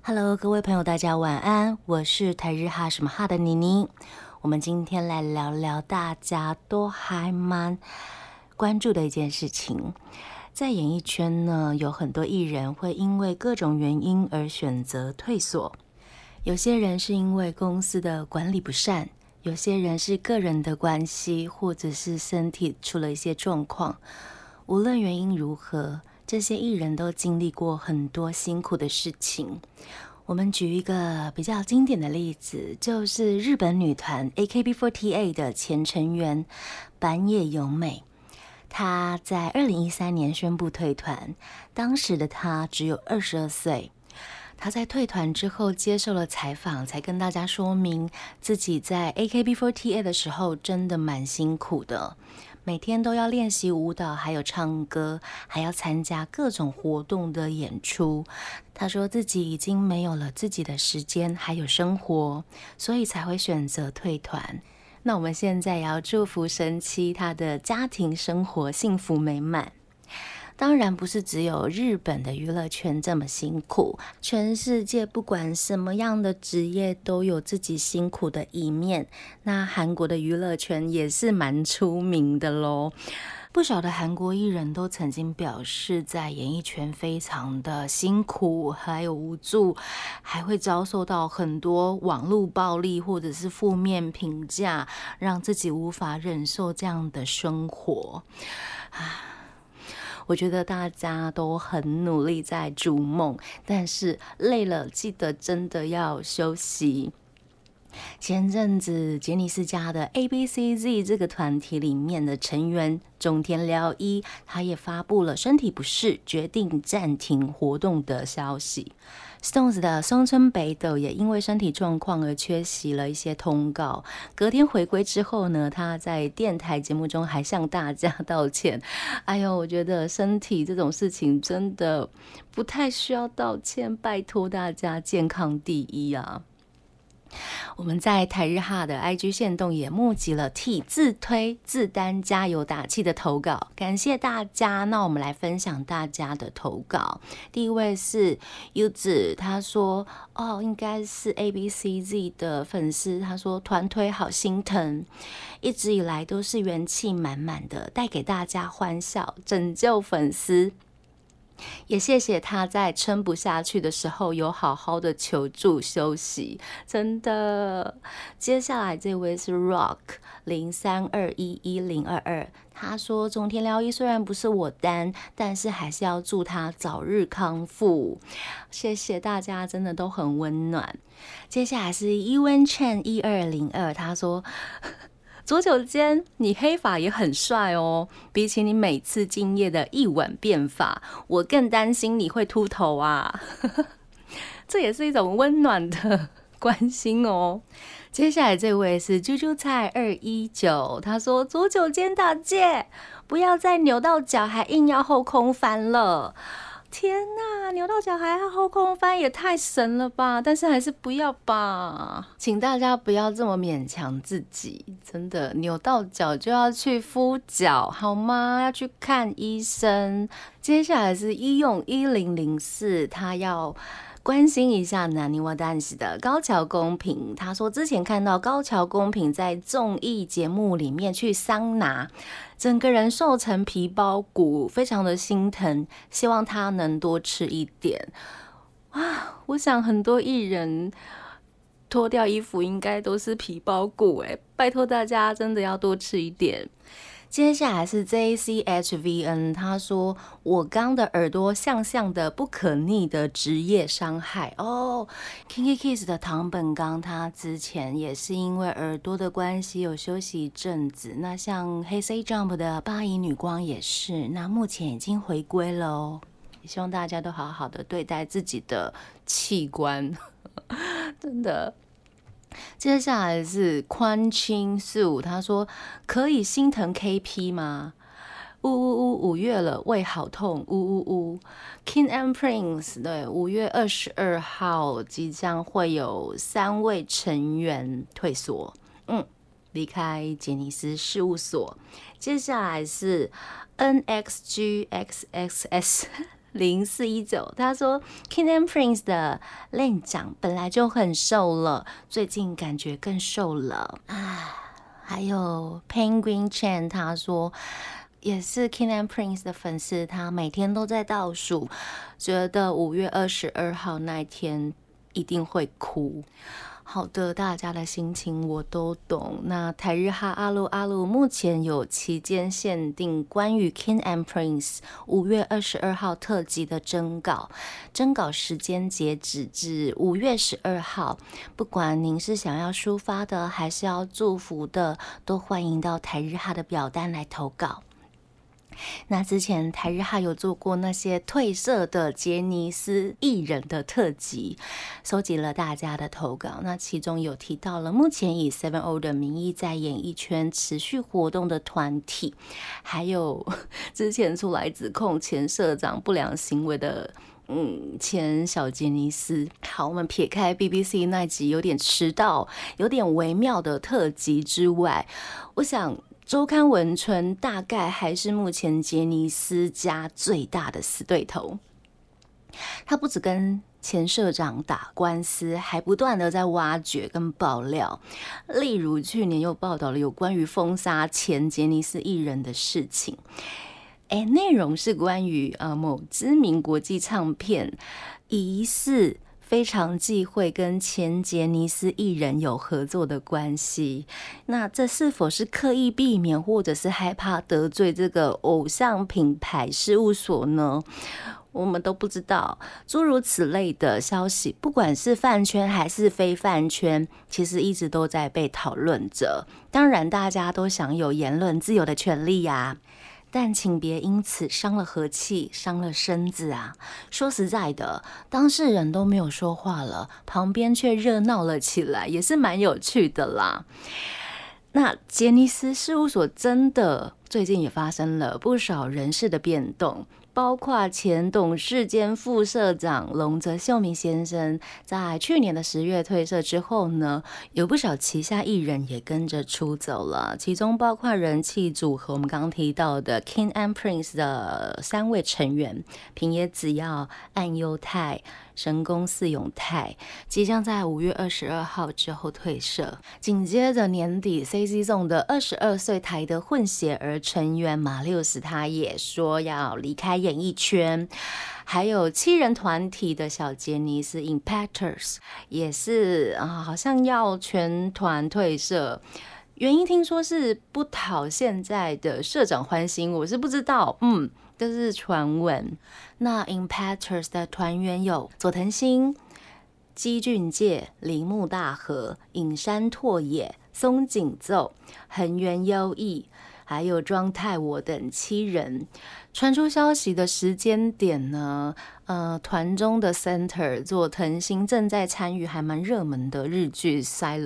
Hello，各位朋友，大家晚安，我是台日哈什么哈的妮妮。我们今天来聊聊大家都还蛮关注的一件事情，在演艺圈呢，有很多艺人会因为各种原因而选择退缩。有些人是因为公司的管理不善，有些人是个人的关系，或者是身体出了一些状况。无论原因如何，这些艺人都经历过很多辛苦的事情。我们举一个比较经典的例子，就是日本女团 AKB48 的前成员板野友美。她在二零一三年宣布退团，当时的她只有二十二岁。她在退团之后接受了采访，才跟大家说明自己在 AKB48 的时候真的蛮辛苦的，每天都要练习舞蹈，还有唱歌，还要参加各种活动的演出。她说自己已经没有了自己的时间，还有生活，所以才会选择退团。那我们现在也要祝福神七他的家庭生活幸福美满。当然不是只有日本的娱乐圈这么辛苦，全世界不管什么样的职业都有自己辛苦的一面。那韩国的娱乐圈也是蛮出名的喽，不少的韩国艺人都曾经表示，在演艺圈非常的辛苦，还有无助，还会遭受到很多网络暴力或者是负面评价，让自己无法忍受这样的生活啊。我觉得大家都很努力在逐梦，但是累了记得真的要休息。前阵子杰尼斯家的 A B C Z 这个团体里面的成员中田辽一，他也发布了身体不适，决定暂停活动的消息。Stones 的松村北斗也因为身体状况而缺席了一些通告。隔天回归之后呢，他在电台节目中还向大家道歉。哎呦，我觉得身体这种事情真的不太需要道歉，拜托大家健康第一啊！我们在台日哈的 IG 线动也募集了替自推自担加油打气的投稿，感谢大家。那我们来分享大家的投稿。第一位是 U 子，他说：“哦，应该是 A B C Z 的粉丝。”他说：“团推好心疼，一直以来都是元气满满的，带给大家欢笑，拯救粉丝。”也谢谢他在撑不下去的时候有好好的求助休息，真的。接下来这位是 Rock 零三二一一零二二，他说中天疗医虽然不是我单，但是还是要祝他早日康复。谢谢大家，真的都很温暖。接下来是 Ewan Chen 一二零二，他说。左九间，你黑发也很帅哦。比起你每次敬业的一吻变发，我更担心你会秃头啊。这也是一种温暖的关心哦。接下来这位是啾啾菜二一九，他说左九间大姐，不要再扭到脚，还硬要后空翻了。天呐，扭到脚还后空翻，也太神了吧！但是还是不要吧，请大家不要这么勉强自己，真的扭到脚就要去敷脚好吗？要去看医生。接下来是医用一零零四，他要。关心一下南泥瓦丹西的高桥公平，他说之前看到高桥公平在综艺节目里面去桑拿，整个人瘦成皮包骨，非常的心疼，希望他能多吃一点。啊，我想很多艺人脱掉衣服应该都是皮包骨，哎，拜托大家真的要多吃一点。接下来是 J C H V N，他说我刚的耳朵像像的不可逆的职业伤害哦。Kinky Kiss 的唐本刚，他之前也是因为耳朵的关系有休息一阵子。那像黑 C Jump 的八姨女光也是，那目前已经回归了哦。希望大家都好好的对待自己的器官，真的。接下来是宽清四五，他说可以心疼 KP 吗？呜呜呜，五月了，胃好痛，呜呜呜。King and Prince，对，五月二十二号即将会有三位成员退缩，嗯，离开杰尼斯事务所。接下来是 NXGXXS 零四一九，他说 King and Prince 的令长本来就很瘦了，最近感觉更瘦了啊。还有 Penguin Chan，他说也是 King and Prince 的粉丝，他每天都在倒数，觉得五月二十二号那一天一定会哭。好的，大家的心情我都懂。那台日哈阿鲁阿鲁目前有期间限定关于 King and Prince 五月二十二号特辑的征稿，征稿时间截止至五月十二号。不管您是想要抒发的，还是要祝福的，都欢迎到台日哈的表单来投稿。那之前台日哈有做过那些褪色的杰尼斯艺人的特辑，收集了大家的投稿。那其中有提到了目前以 Seven O 的名义在演艺圈持续活动的团体，还有 之前出来指控前社长不良行为的，嗯，前小杰尼斯。好，我们撇开 BBC 那集有点迟到、有点微妙的特辑之外，我想。周刊文春大概还是目前杰尼斯家最大的死对头。他不止跟前社长打官司，还不断的在挖掘跟爆料。例如去年又报道了有关于封杀前杰尼斯艺人的事情。哎，内容是关于呃某知名国际唱片疑似。非常忌讳跟前杰尼斯艺人有合作的关系，那这是否是刻意避免，或者是害怕得罪这个偶像品牌事务所呢？我们都不知道。诸如此类的消息，不管是饭圈还是非饭圈，其实一直都在被讨论着。当然，大家都享有言论自由的权利呀。但请别因此伤了和气，伤了身子啊！说实在的，当事人都没有说话了，旁边却热闹了起来，也是蛮有趣的啦。那杰尼斯事务所真的最近也发生了不少人事的变动。包括前董事兼副社长龙泽秀明先生，在去年的十月退社之后呢，有不少旗下艺人也跟着出走了，其中包括人气组合我们刚刚提到的 King and Prince 的三位成员平野紫耀、岸优太。神宫寺永泰即将在五月二十二号之后退社，紧接着年底 C C Z 的二十二岁台的混血儿成员马六斯他也说要离开演艺圈，还有七人团体的小杰尼斯 Impactors 也是啊，好像要全团退社，原因听说是不讨现在的社长欢心，我是不知道，嗯。这是传闻。那 Impactors 的团员有佐藤新、基俊介、铃木大和、影山拓野、松井奏、横原优义。还有庄太我等七人传出消息的时间点呢？呃，团中的 center 佐藤新正在参与还蛮热门的日剧《Silent》，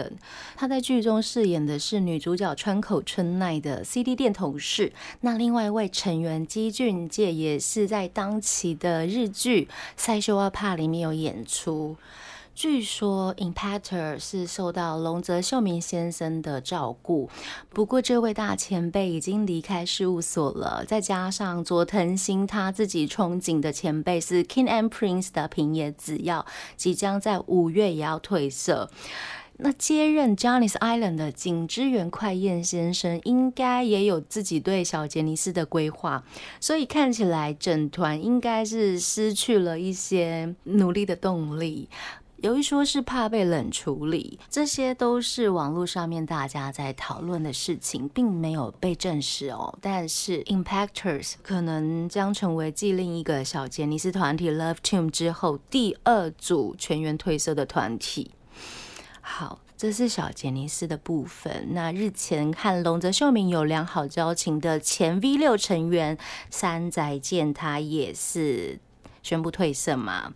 他在剧中饰演的是女主角川口春奈的 CD 店同事。那另外一位成员基俊介也是在当期的日剧《塞修阿帕》里面有演出。据说 Impactor 是受到龙泽秀明先生的照顾，不过这位大前辈已经离开事务所了。再加上佐藤新他自己憧憬的前辈是 King and Prince 的平野紫耀，即将在五月也要退社。那接任 j o n n y s Island 的井之源快彦先生，应该也有自己对小杰尼斯的规划，所以看起来整团应该是失去了一些努力的动力。有一说是怕被冷处理，这些都是网络上面大家在讨论的事情，并没有被证实哦。但是 Impactors 可能将成为继另一个小杰尼斯团体 Love Team 之后第二组全员褪色的团体。好，这是小杰尼斯的部分。那日前和龙泽秀明有良好交情的前 V 六成员山仔健，他也是宣布退色嘛。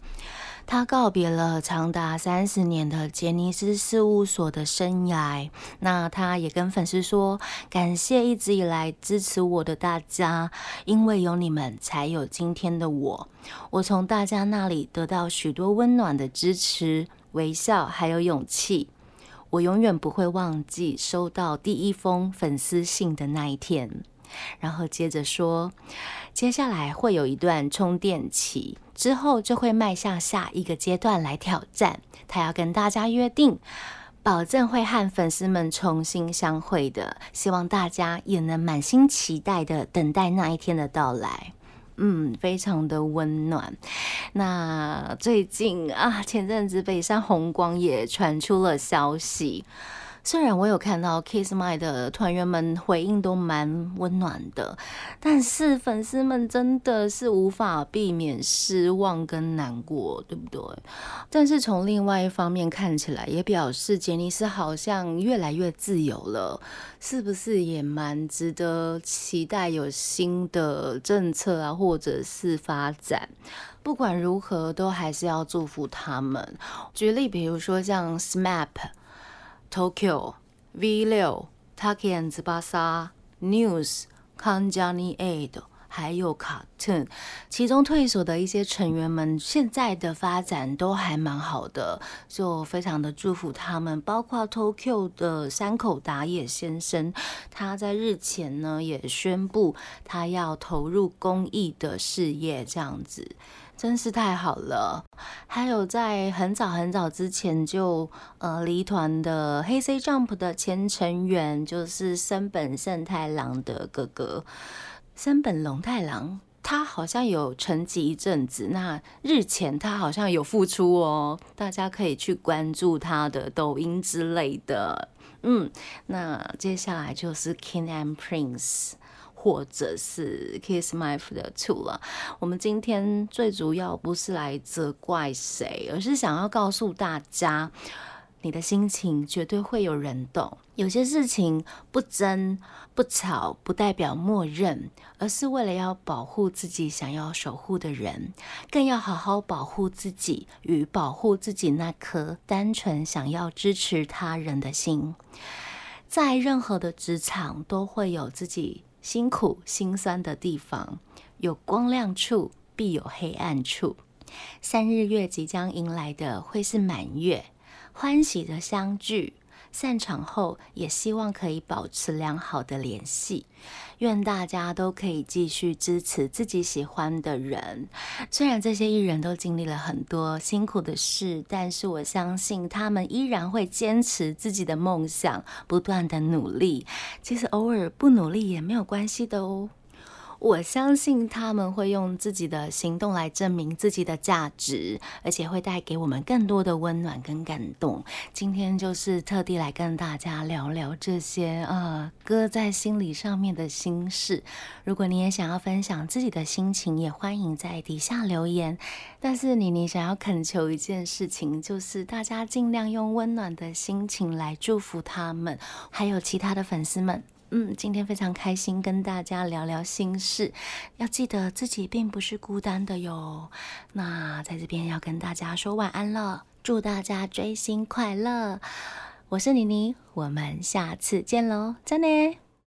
他告别了长达三十年的杰尼斯事务所的生涯，那他也跟粉丝说，感谢一直以来支持我的大家，因为有你们，才有今天的我。我从大家那里得到许多温暖的支持、微笑，还有勇气。我永远不会忘记收到第一封粉丝信的那一天。然后接着说，接下来会有一段充电期，之后就会迈向下一个阶段来挑战。他要跟大家约定，保证会和粉丝们重新相会的。希望大家也能满心期待的等待那一天的到来。嗯，非常的温暖。那最近啊，前阵子北山红光也传出了消息。虽然我有看到 Kiss My 的团员们回应都蛮温暖的，但是粉丝们真的是无法避免失望跟难过，对不对？但是从另外一方面看起来，也表示杰尼斯好像越来越自由了，是不是也蛮值得期待有新的政策啊，或者是发展？不管如何，都还是要祝福他们。举例，比如说像 SMAP。Tokyo V 六、Taki and Zbasa、News、Kanjani Aid，还有 Cartoon，其中退所的一些成员们现在的发展都还蛮好的，就非常的祝福他们。包括 Tokyo 的山口达也先生，他在日前呢也宣布他要投入公益的事业，这样子。真是太好了！还有在很早很早之前就呃离团的黑 C Jump 的前成员，就是森本胜太郎的哥哥森本龙太郎，他好像有沉寂一阵子。那日前他好像有复出哦，大家可以去关注他的抖音之类的。嗯，那接下来就是 King and Prince。或者是 Kiss My f 的 Two 了。我们今天最主要不是来责怪谁，而是想要告诉大家，你的心情绝对会有人懂。有些事情不争不吵，不代表默认，而是为了要保护自己想要守护的人，更要好好保护自己与保护自己那颗单纯想要支持他人的心。在任何的职场，都会有自己。辛苦辛酸的地方，有光亮处必有黑暗处。三日月即将迎来的会是满月，欢喜的相聚。散场后，也希望可以保持良好的联系。愿大家都可以继续支持自己喜欢的人。虽然这些艺人都经历了很多辛苦的事，但是我相信他们依然会坚持自己的梦想，不断的努力。其实偶尔不努力也没有关系的哦。我相信他们会用自己的行动来证明自己的价值，而且会带给我们更多的温暖跟感动。今天就是特地来跟大家聊聊这些呃搁在心里上面的心事。如果你也想要分享自己的心情，也欢迎在底下留言。但是妮妮想要恳求一件事情，就是大家尽量用温暖的心情来祝福他们，还有其他的粉丝们。嗯，今天非常开心跟大家聊聊心事，要记得自己并不是孤单的哟。那在这边要跟大家说晚安了，祝大家追星快乐。我是妮妮，我们下次见喽，再见。